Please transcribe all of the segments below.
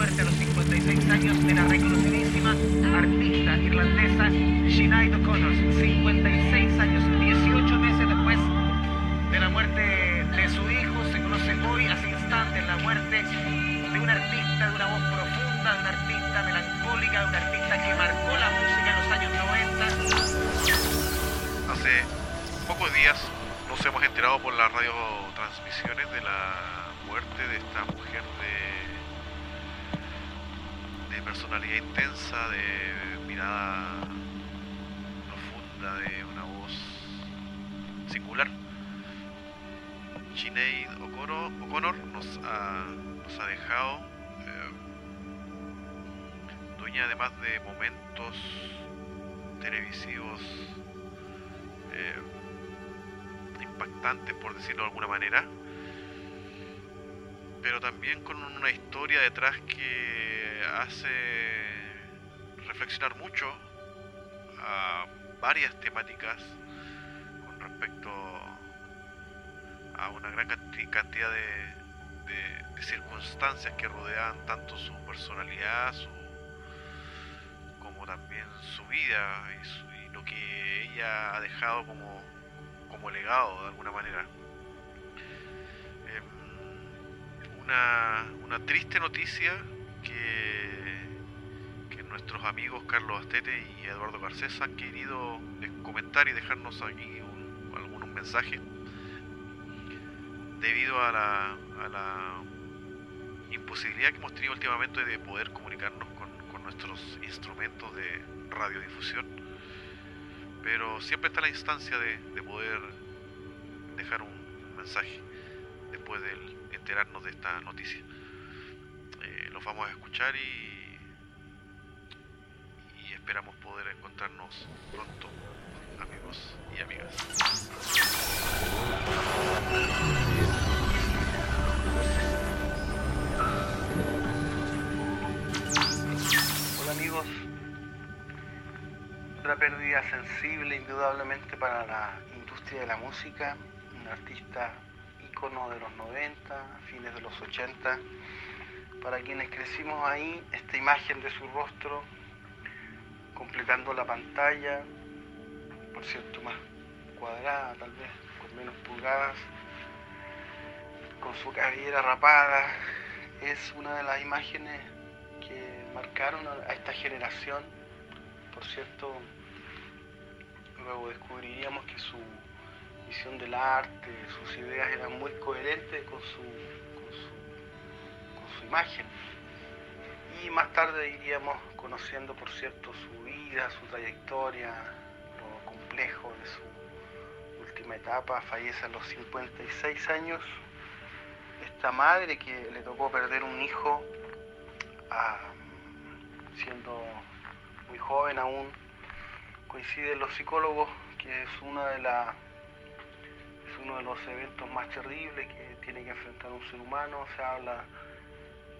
muerte a los 56 años de la reconocidísima artista irlandesa Sinead O'Connor. 56 años, 18 meses después de la muerte de su hijo, se conoce hoy, hace instantes, la muerte de un artista de una voz profunda, de un artista melancólica, de un artista que marcó la música en los años 90. Hace pocos días nos hemos enterado por las radiotransmisiones de la muerte de esta mujer de, personalidad intensa, de mirada profunda, de una voz singular. Sinead O'Connor nos ha, nos ha dejado eh, dueña además de momentos televisivos eh, impactantes, por decirlo de alguna manera, pero también con una historia detrás que hace reflexionar mucho a varias temáticas con respecto a una gran cantidad de, de, circunstancias que rodean tanto su personalidad su, como también su vida y, lo que ella ha dejado como, como legado de alguna manera. Eh, una, una, triste noticia que, nuestros amigos Carlos Astete y Eduardo Garcés han querido comentar y dejarnos aquí un, algunos mensajes debido a la, imposibilidad que hemos tenido últimamente de poder comunicarnos con, nuestros instrumentos de radiodifusión. Pero siempre está la instancia de, de poder dejar un mensaje después de enterarnos de esta noticia. Eh, los vamos a escuchar y esperamos poder encontrarnos pronto, amigos y amigas. Hola amigos, otra pérdida sensible indudablemente para la industria de la música, un artista ícono de los 90, fines de los 80, para quienes crecimos ahí, esta imagen de su rostro completando la pantalla, por cierto más cuadrada tal vez, con menos pulgadas, con su cabellera rapada, es una de las imágenes que marcaron a esta generación. Por cierto, luego descubriríamos que su visión del arte, sus ideas eran muy coherentes con su, con su, con su imagen. Y más tarde iríamos conociendo, por cierto, su vida, su trayectoria, lo complejo de su última etapa. Fallece a los 56 años. Esta madre que le tocó perder un hijo a, siendo muy joven aún, coinciden los psicólogos que es una de la es uno de los eventos más terribles que tiene que enfrentar un ser humano, se habla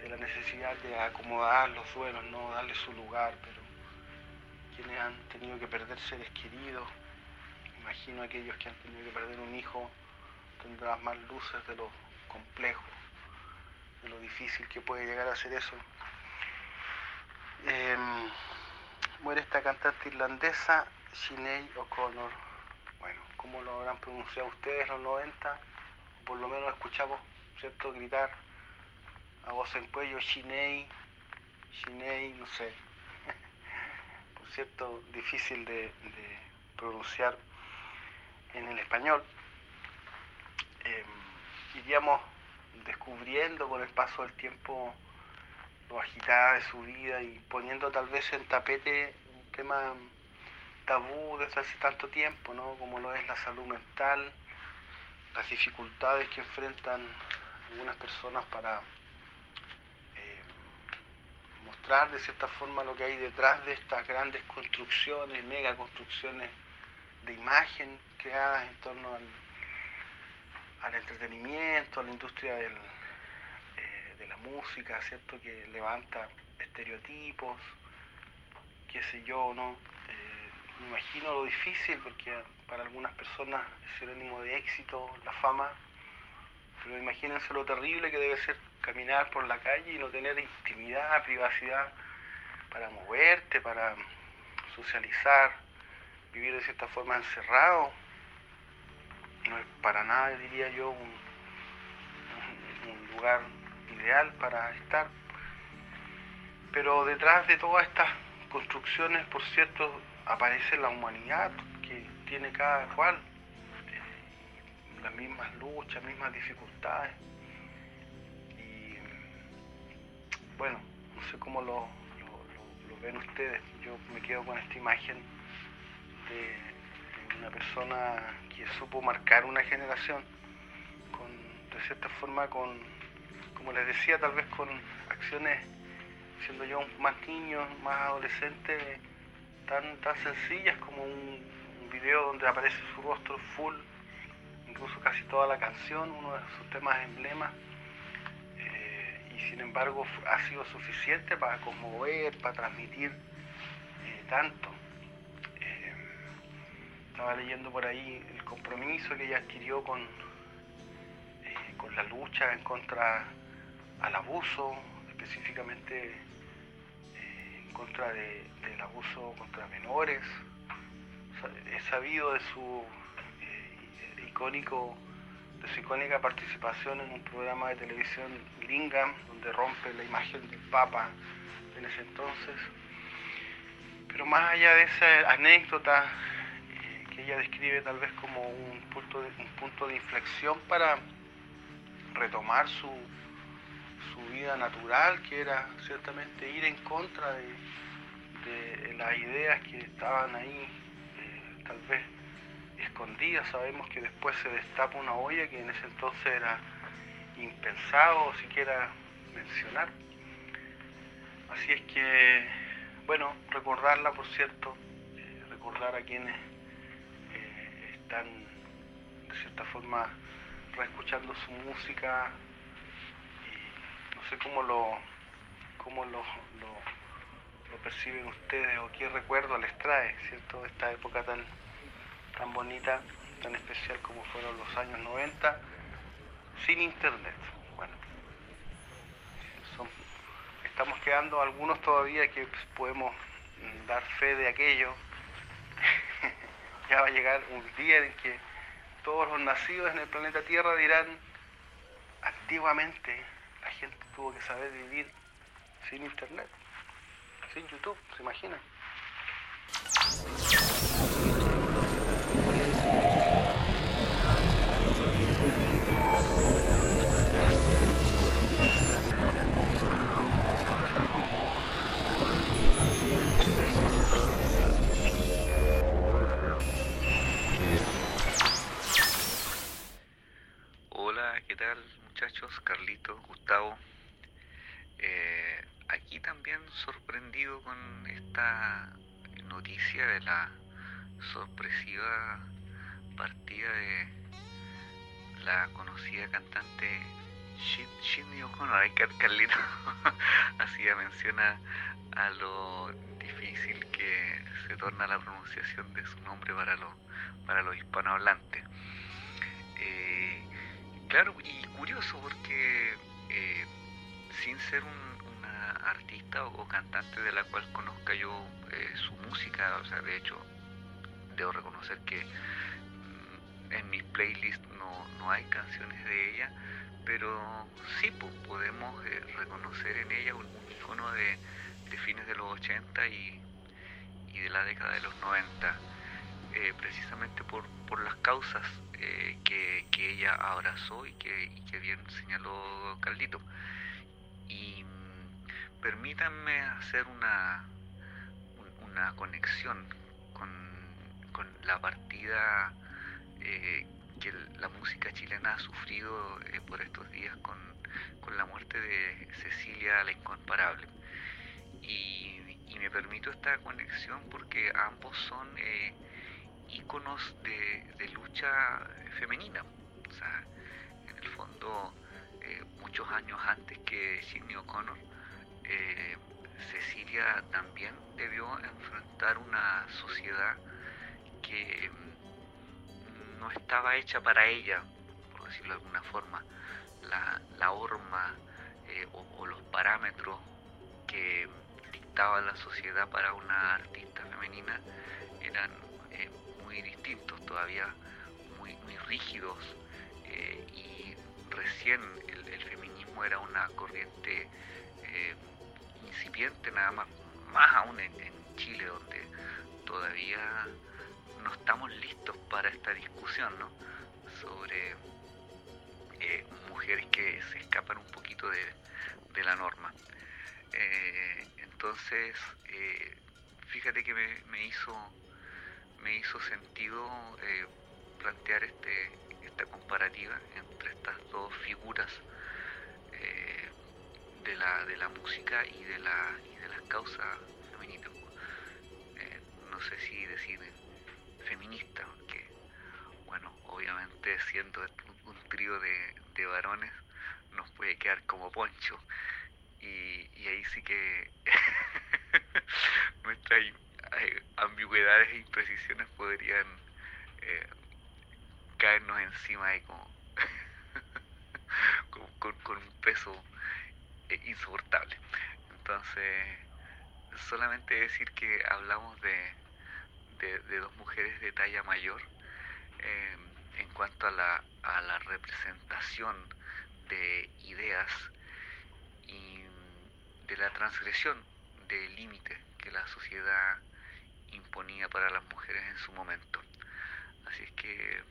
de la necesidad de acomodar los duelos, no darle su lugar, pero quienes han tenido que perder seres queridos, imagino aquellos que han tenido que perder un hijo, tendrán más luces de lo complejo, de lo difícil que puede llegar a ser eso. Eh, muere esta cantante irlandesa, Sinead O'Connor. Bueno, ¿cómo lo habrán pronunciado ustedes los 90? Por lo menos escuchamos, ¿cierto?, gritar a voz en cuello, Sinead, Sinead, no sé. Por cierto, difícil de, pronunciar en el español. Eh, iríamos descubriendo con el paso del tiempo lo agitada de su vida y poniendo tal vez en tapete un tema tabú desde hace tanto tiempo, ¿no? como lo es la salud mental, las dificultades que enfrentan algunas personas para mostrar de cierta forma lo que hay detrás de estas grandes construcciones, mega construcciones de imagen creadas en torno al, entretenimiento, a la industria eh, de la música, ¿cierto? Que levanta estereotipos, qué sé yo, ¿no? Eh, me imagino lo difícil porque para algunas personas es sinónimo de éxito, la fama, Pero imagínense lo terrible que debe ser caminar por la calle y no tener intimidad, privacidad para moverte, para socializar, vivir de cierta forma encerrado. No es para nada, diría yo, un, lugar ideal para estar. Pero detrás de todas estas construcciones, por cierto, aparece la humanidad que tiene cada cual las mismas luchas, mismas dificultades. Y bueno, no sé cómo lo, ven ustedes. Yo me quedo con esta imagen de una persona que supo marcar una generación, con, de cierta forma con, como les decía, tal vez con acciones, siendo yo más niño, más adolescente, tan, tan sencillas como un, un video donde aparece su rostro full incluso casi toda la canción, uno de sus temas emblemas, eh, y sin embargo ha sido suficiente para conmover, para transmitir eh, tanto. Eh, estaba leyendo por ahí el compromiso que ella adquirió con, con la lucha en contra al abuso, específicamente en contra del abuso contra menores. He sabido de su de su icónica participación en un programa de televisión Lingam, donde rompe la imagen del Papa en ese entonces. Pero más allá de esa anécdota eh, que ella describe tal vez como un punto de, inflexión para retomar su, su vida natural, que era ciertamente ir en contra de, las ideas que estaban ahí, eh, tal vez escondida. Sabemos que después se destapa una olla que en ese entonces era impensado siquiera mencionar. Así es que, bueno, recordarla, por cierto, eh, recordar a quienes eh, están de cierta forma reescuchando su música y no sé cómo lo, cómo lo, lo, lo perciben ustedes o qué recuerdo les trae, ¿cierto? Esta época tan tan bonita, tan especial como fueron los años 90, sin internet. Bueno, estamos quedando algunos todavía que podemos dar fe de aquello. ya va a llegar un día en que todos los nacidos en el planeta Tierra dirán, antiguamente la gente tuvo que saber vivir sin internet, sin YouTube, ¿se imaginan? Carlito hacía menciona a lo difícil que se torna la pronunciación de su nombre para los para los hispanohablantes. Eh, claro, y curioso porque eh, sin ser una artista o, cantante de la cual conozca yo eh, su música, o sea, de hecho, debo reconocer que mm, en mis playlists no, no hay canciones de ella, pero sí podemos reconocer en ella un, icono de, fines de los 80 y, y de la década de los 90. Eh, precisamente por, por, las causas eh, que, que, ella abrazó y que, que, bien señaló Caldito. Y mm, permítanme hacer una, una conexión con, con la partida eh, que la música chilena ha sufrido por estos días con, con, la muerte de Cecilia la Incomparable. Y, y, me permito esta conexión porque ambos son íconos de, lucha femenina. O sea, en el fondo, eh, muchos años antes que Sidney O'Connor, eh, Cecilia también debió enfrentar una sociedad que no estaba hecha para ella, por decirlo de alguna forma, la, la horma eh, o, los parámetros que dictaba la sociedad para una artista femenina eran eh, muy distintos, todavía muy, rígidos eh, y recién el, feminismo era una corriente incipiente nada más, más aún en Chile donde todavía no estamos listos para esta discusión ¿no? sobre eh, mujeres que se escapan un poquito de, la norma. Eh, entonces, eh, fíjate que me, hizo me hizo sentido plantear este esta comparativa entre estas dos figuras de la de la música y de la y de las causas femeninas no sé si decir feminista porque bueno obviamente siendo un trío de, varones nos puede quedar como poncho. Y, ahí sí que nuestras eh, ambigüedades e imprecisiones podrían eh, caernos encima ahí como con, un peso eh, insoportable. Entonces, solamente decir que hablamos de, de, dos mujeres de talla mayor en cuanto a la, a la representación de ideas y de la transgresión del límite que la sociedad imponía para las mujeres en su momento. Así es que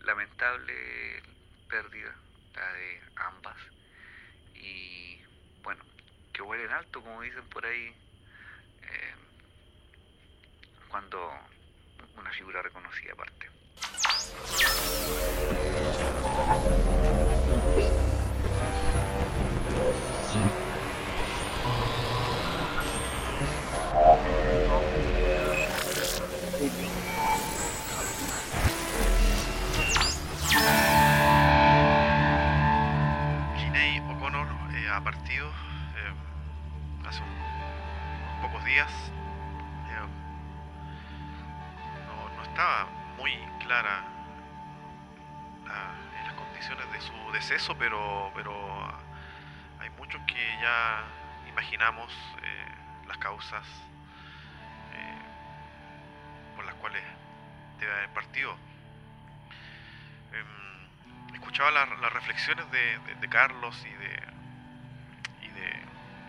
lamentable pérdida la de ambas y bueno, que vuelen alto como dicen por ahí eh, cuando una figura reconocida aparte. Ginei O'Connor eh, ha partido eh, hace pocos días. Muy clara las condiciones de su deceso, pero, pero hay muchos que ya imaginamos eh, las causas eh, por las cuales debe haber partido. Em, escuchaba las reflexiones de, Carlos y de, y de,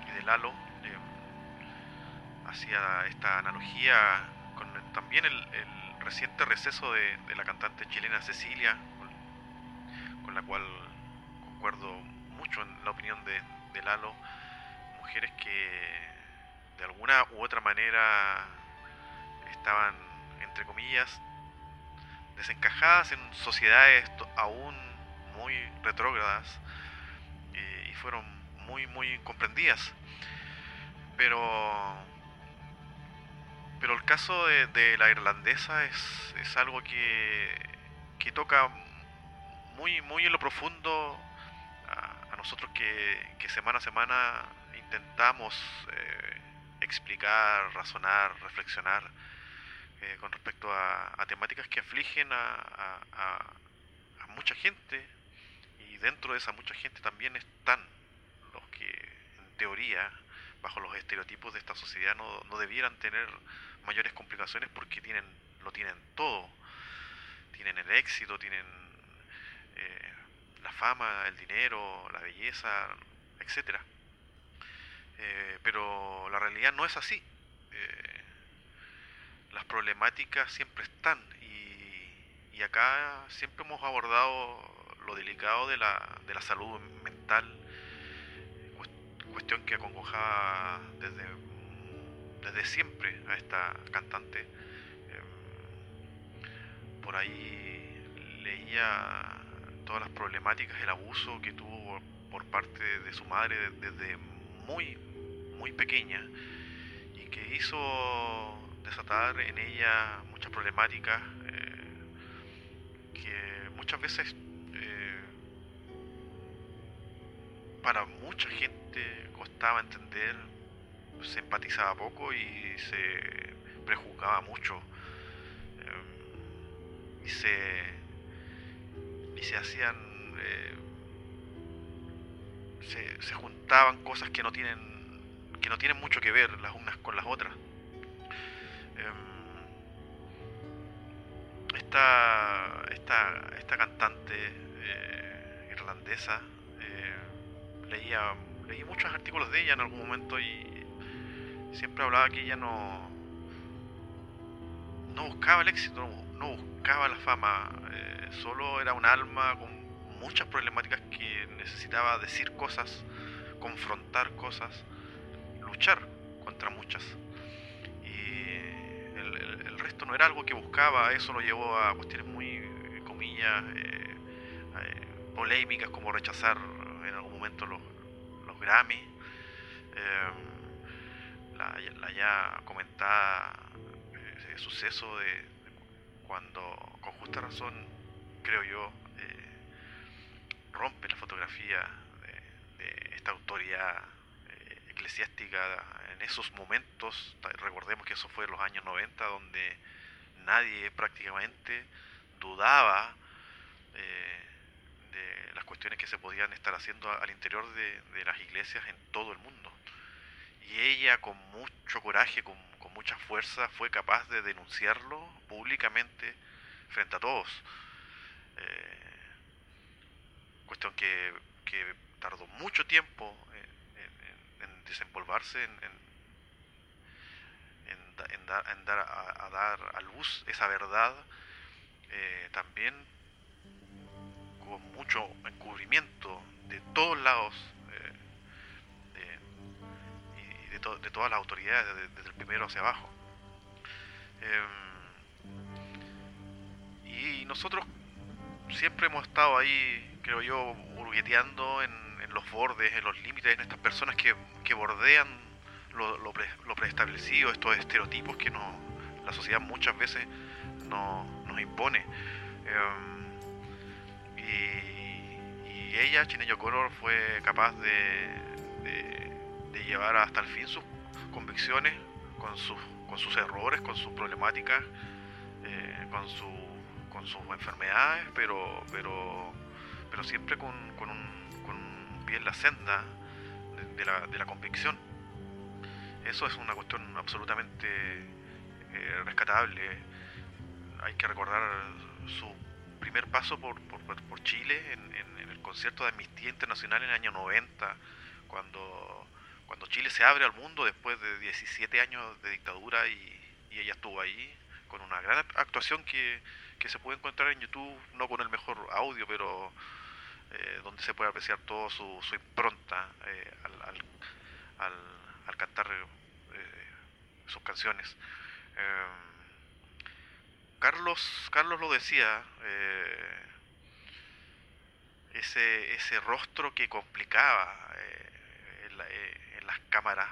y de Lalo em, hacia esta analogía con también el reciente receso de, la cantante chilena Cecilia, con, la cual concuerdo mucho en la opinión de, Lalo, mujeres que de alguna u otra manera estaban, entre comillas, desencajadas en sociedades aún muy retrógradas y fueron muy, muy incomprendidas. Pero pero el caso de, la irlandesa es, es algo que, que, toca muy, muy en lo profundo. A, nosotros que, semana a semana intentamos eh, explicar, razonar, reflexionar eh, con respecto a, temáticas que afligen a, a mucha gente. Y dentro de esa mucha gente también están los que en teoría bajo los estereotipos de esta sociedad no, no debieran tener mayores complicaciones porque tienen lo tienen todo. Tienen el éxito, tienen eh, la fama, el dinero, la belleza, etcétera. Eh, pero la realidad no es así. Eh, las problemáticas siempre están y, y, acá siempre hemos abordado lo delicado de la, de la salud mental, cuestión que acongojaba desde desde siempre a esta cantante. Em, por ahí leía todas las problemáticas, el abuso que tuvo por parte de su madre desde muy, muy pequeña y que hizo desatar en ella muchas problemáticas eh, que muchas veces eh, para mucha gente costaba entender se empatizaba poco y se prejuzgaba mucho. Em, y se, y se hacían eh, se, se, juntaban cosas que no tienen que no tienen mucho que ver las unas con las otras. Em, esta, esta, esta cantante eh, irlandesa leía leí muchos artículos de ella en algún momento y siempre hablaba que ella no no buscaba el éxito, no, buscaba la fama, eh, solo era un alma con muchas problemáticas que necesitaba decir cosas, confrontar cosas, luchar contra muchas. Y el, resto no era algo que buscaba, eso lo llevó a cuestiones muy, comillas, eh, eh, polémicas como rechazar en algún momento los, Grammy. la, la, ya comentada suceso de, cuando, con justa razón, creo yo, eh, rompe la fotografía de, esta autoridad eh, eclesiástica en esos momentos, recordemos que eso fue en los años 90, donde nadie prácticamente dudaba eh, de las cuestiones que se podían estar haciendo al interior de, las iglesias en todo el mundo. Y ella con mucho coraje, con mucha fuerza fue capaz de denunciarlo públicamente frente a todos. Eh, cuestión que, tardó mucho tiempo en, desempolvarse, en, dar, a, dar a luz esa verdad, eh, también con mucho encubrimiento de todos lados de, todas las autoridades, desde, el primero hacia abajo. Em, y nosotros siempre hemos estado ahí, creo yo, burgueteando en, los bordes, en los límites, en estas personas que, bordean lo, preestablecido, estos estereotipos que no, la sociedad muchas veces no, nos impone. Em, y, ella, Chineño Color, fue capaz de llevar hasta el fin sus convicciones, con sus, con sus errores, con sus problemáticas, eh, con, su, con sus enfermedades, pero, pero, pero siempre con, con, un, con un pie en la senda de, la, de la convicción. Eso es una cuestión absolutamente eh, rescatable. Hay que recordar su primer paso por, por, por Chile en, el concierto de Amnistía Internacional en el año 90, cuando cuando Chile se abre al mundo después de 17 años de dictadura y, ella estuvo ahí con una gran actuación que, se puede encontrar en YouTube, no con el mejor audio, pero eh, donde se puede apreciar todo su, impronta eh, al, al, cantar eh, sus canciones. Carlos, Carlos lo decía, ese, ese rostro que complicaba las cámaras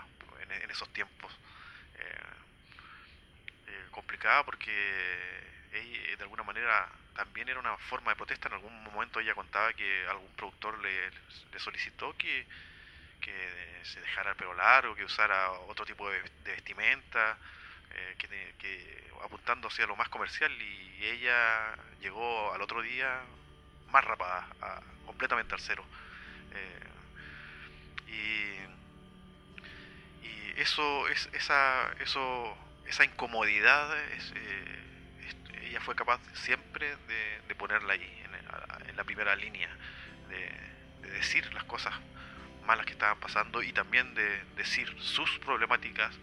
en, esos tiempos. Eh, eh, complicada porque ella, de alguna manera también era una forma de protesta. En algún momento ella contaba que algún productor le, solicitó que, que, se dejara el pelo largo, que usara otro tipo de, vestimenta, eh, que, apuntando hacia lo más comercial y ella llegó al otro día más rapada, completamente al cero. y eso, es, esa, esa incomodidad, eh, ella fue capaz siempre de, ponerla ahí, en, la primera línea, de, decir las cosas malas que estaban pasando y también de decir sus problemáticas,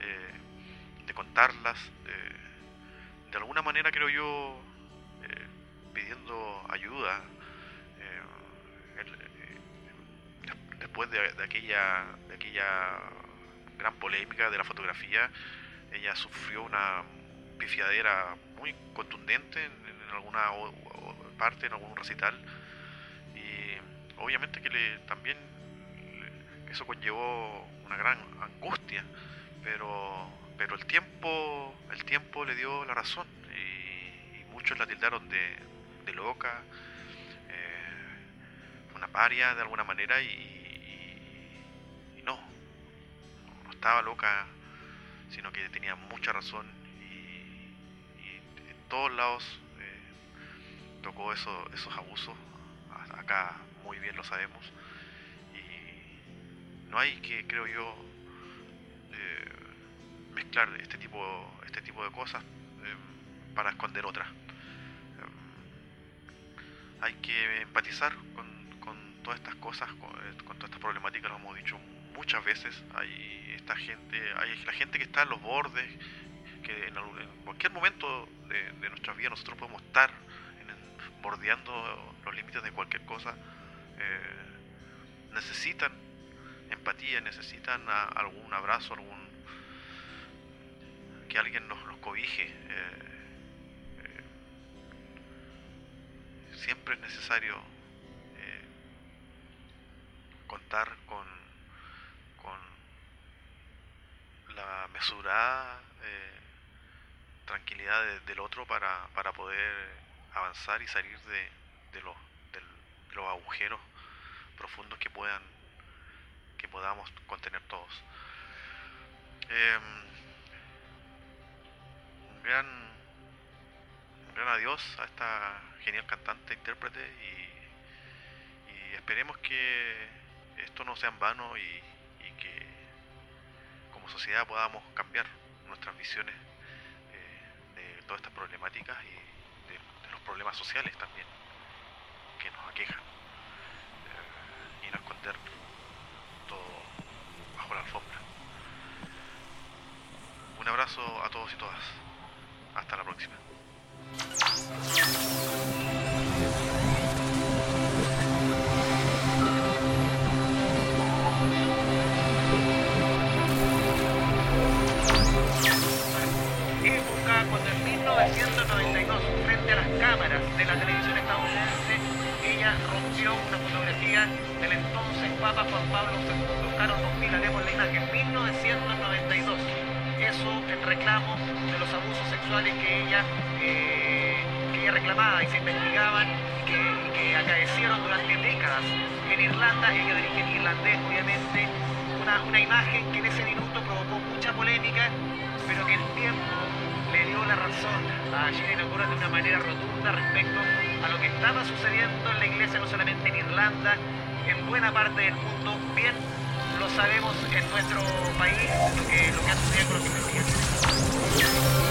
eh, contarlas, de alguna manera creo yo, eh, pidiendo ayuda. después de, aquella de aquella gran polémica de la fotografía, ella sufrió una pifiadera muy contundente en, alguna parte, en algún recital, y obviamente que le, también eso conllevó una gran angustia, pero, pero el tiempo, el tiempo le dio la razón y, muchos la tildaron de, de loca, eh, una paria de alguna manera y, estaba loca, sino que tenía mucha razón y, en todos lados eh, tocó eso, esos abusos acá muy bien lo sabemos. Y no hay que, creo yo, mezclar este tipo, este tipo de cosas eh, para esconder otras. Eh, hay que empatizar con, todas estas cosas, con, todas estas problemáticas, lo hemos dicho muchas veces. Hay esta gente, hay la gente que está en los bordes, que en, cualquier momento de, de nuestras vidas nosotros podemos estar bordeando los límites de cualquier cosa, eh, necesitan empatía, necesitan algún abrazo, algún que alguien nos, cobije. Eh, eh, siempre es necesario contar con, con la mesurada tranquilidad del otro para, para poder avanzar y salir de, de, los, los agujeros profundos que puedan que podamos contener todos. Em, gran gran adiós a esta genial cantante, intérprete y, esperemos que esto no sea en vano y, que como sociedad podamos cambiar nuestras visiones eh, de todas estas problemáticas y problemas sociales también que nos aquejan eh, y no esconder todo bajo la alfombra. Un abrazo a todos y todas. Hasta la próxima. Época cuando en 1992 cámaras de la televisión estadounidense, ella rompió una fotografía del entonces Papa Juan Pablo II. Carlos, miraremos la imagen, 1992. Eso en reclamo de los abusos sexuales que ella, eh, que ella reclamaba y se investigaban que, que acaecieron durante décadas en Irlanda. Ella de origen irlandés, obviamente. Una, una imagen que en ese minuto provocó mucha polémica, pero que el tiempo le dio la razón a Gina Cura de una manera rotunda respecto a lo que estaba sucediendo en la iglesia, no solamente en Irlanda, en buena parte del mundo. Bien, lo sabemos en nuestro país, lo que, lo que ha sucedido con los cristianos.